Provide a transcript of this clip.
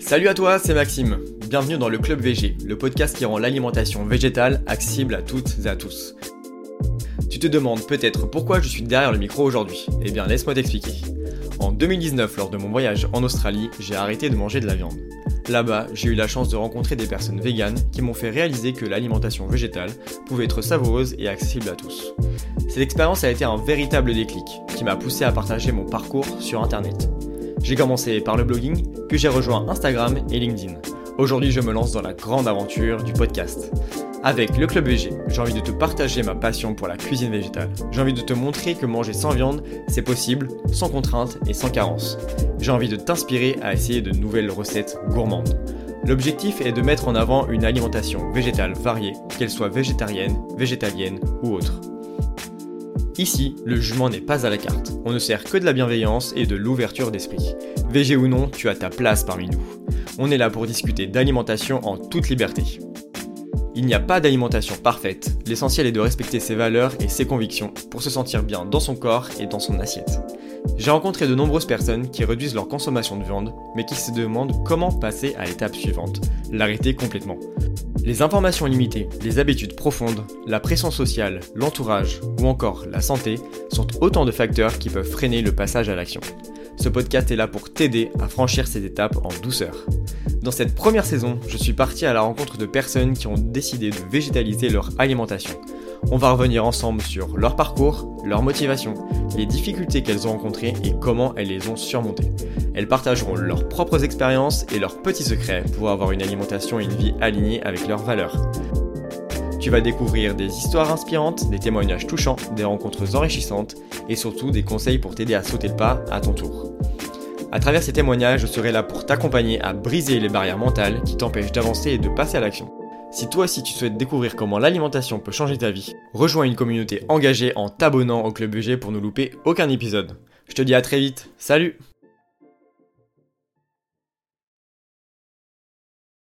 Salut à toi, c'est Maxime. Bienvenue dans le Club VG, le podcast qui rend l'alimentation végétale accessible à toutes et à tous. Tu te demandes peut-être pourquoi je suis derrière le micro aujourd'hui. Eh bien, laisse-moi t'expliquer. En 2019, lors de mon voyage en Australie, j'ai arrêté de manger de la viande. Là-bas, j'ai eu la chance de rencontrer des personnes véganes qui m'ont fait réaliser que l'alimentation végétale pouvait être savoureuse et accessible à tous. Cette expérience a été un véritable déclic qui m'a poussé à partager mon parcours sur Internet. J'ai commencé par le blogging, puis j'ai rejoint Instagram et LinkedIn. Aujourd'hui, je me lance dans la grande aventure du podcast. Avec le Club VG, j'ai envie de te partager ma passion pour la cuisine végétale. J'ai envie de te montrer que manger sans viande, c'est possible, sans contrainte et sans carence. J'ai envie de t'inspirer à essayer de nouvelles recettes gourmandes. L'objectif est de mettre en avant une alimentation végétale variée, qu'elle soit végétarienne, végétalienne ou autre. Ici, le jugement n'est pas à la carte. On ne sert que de la bienveillance et de l'ouverture d'esprit. Végé ou non, tu as ta place parmi nous. On est là pour discuter d'alimentation en toute liberté. Il n'y a pas d'alimentation parfaite, l'essentiel est de respecter ses valeurs et ses convictions pour se sentir bien dans son corps et dans son assiette. J'ai rencontré de nombreuses personnes qui réduisent leur consommation de viande, mais qui se demandent comment passer à l'étape suivante, l'arrêter complètement. Les informations limitées, les habitudes profondes, la pression sociale, l'entourage ou encore la santé sont autant de facteurs qui peuvent freiner le passage à l'action. Ce podcast est là pour t'aider à franchir ces étapes en douceur. Dans cette première saison, je suis parti à la rencontre de personnes qui ont décidé de végétaliser leur alimentation. On va revenir ensemble sur leur parcours, leur motivation, les difficultés qu'elles ont rencontrées et comment elles les ont surmontées. Elles partageront leurs propres expériences et leurs petits secrets pour avoir une alimentation et une vie alignée avec leurs valeurs. Tu vas découvrir des histoires inspirantes, des témoignages touchants, des rencontres enrichissantes et surtout des conseils pour t'aider à sauter le pas à ton tour. À travers ces témoignages, je serai là pour t'accompagner à briser les barrières mentales qui t'empêchent d'avancer et de passer à l'action. Si toi aussi tu souhaites découvrir comment l'alimentation peut changer ta vie, rejoins une communauté engagée en t'abonnant au Club BG pour ne louper aucun épisode. Je te dis à très vite, salut